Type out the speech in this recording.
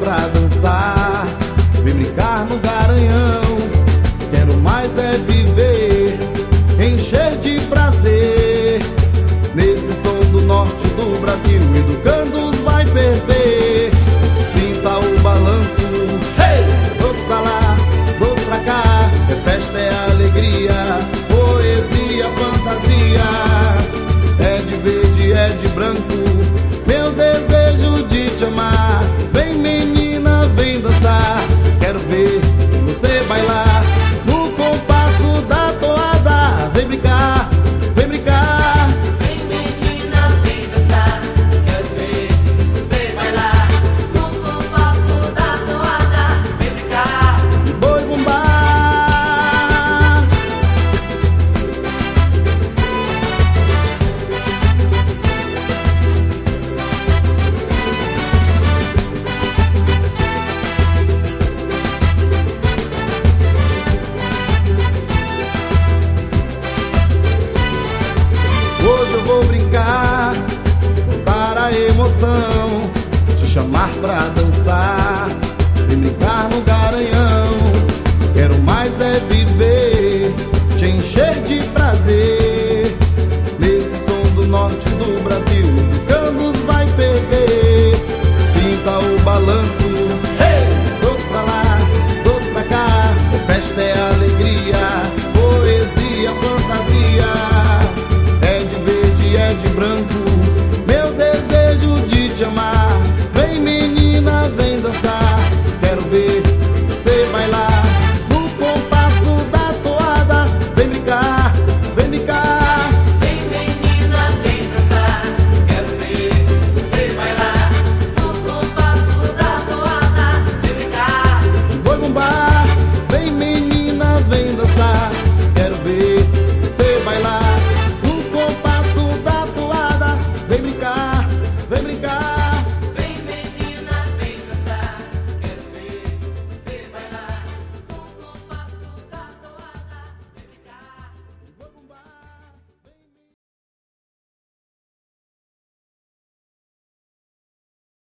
pra dançar, vem brincar no garanhão. Quero é mais é viver, encher de prazer. Nesse som do norte do Brasil, educando os vai perder. Emoção, te chamar pra dançar, e brincar no garanhão.